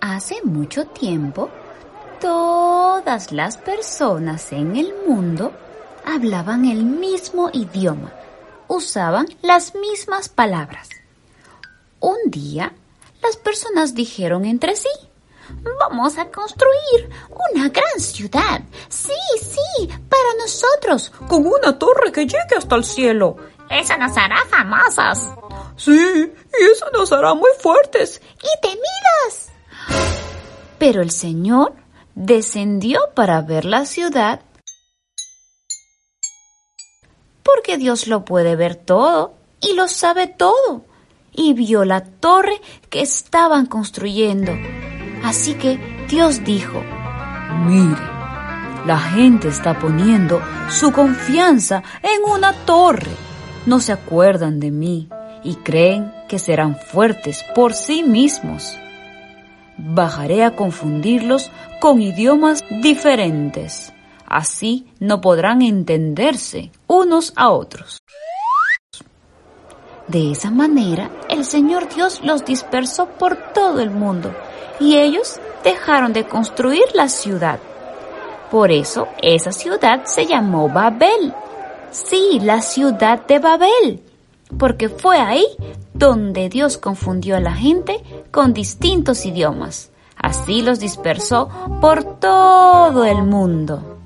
Hace mucho tiempo, todas las personas en el mundo hablaban el mismo idioma, usaban las mismas palabras. Un día, las personas dijeron entre sí, Vamos a construir una gran ciudad. Sí, sí, para nosotros. Con una torre que llegue hasta el cielo. Esa nos hará famosas. Sí, y eso nos hará muy fuertes. Y temidas. Pero el Señor descendió para ver la ciudad porque Dios lo puede ver todo y lo sabe todo. Y vio la torre que estaban construyendo. Así que Dios dijo, mire, la gente está poniendo su confianza en una torre. No se acuerdan de mí y creen que serán fuertes por sí mismos. Bajaré a confundirlos con idiomas diferentes. Así no podrán entenderse unos a otros. De esa manera, el Señor Dios los dispersó por todo el mundo y ellos dejaron de construir la ciudad. Por eso esa ciudad se llamó Babel. Sí, la ciudad de Babel, porque fue ahí donde Dios confundió a la gente con distintos idiomas. Así los dispersó por todo el mundo.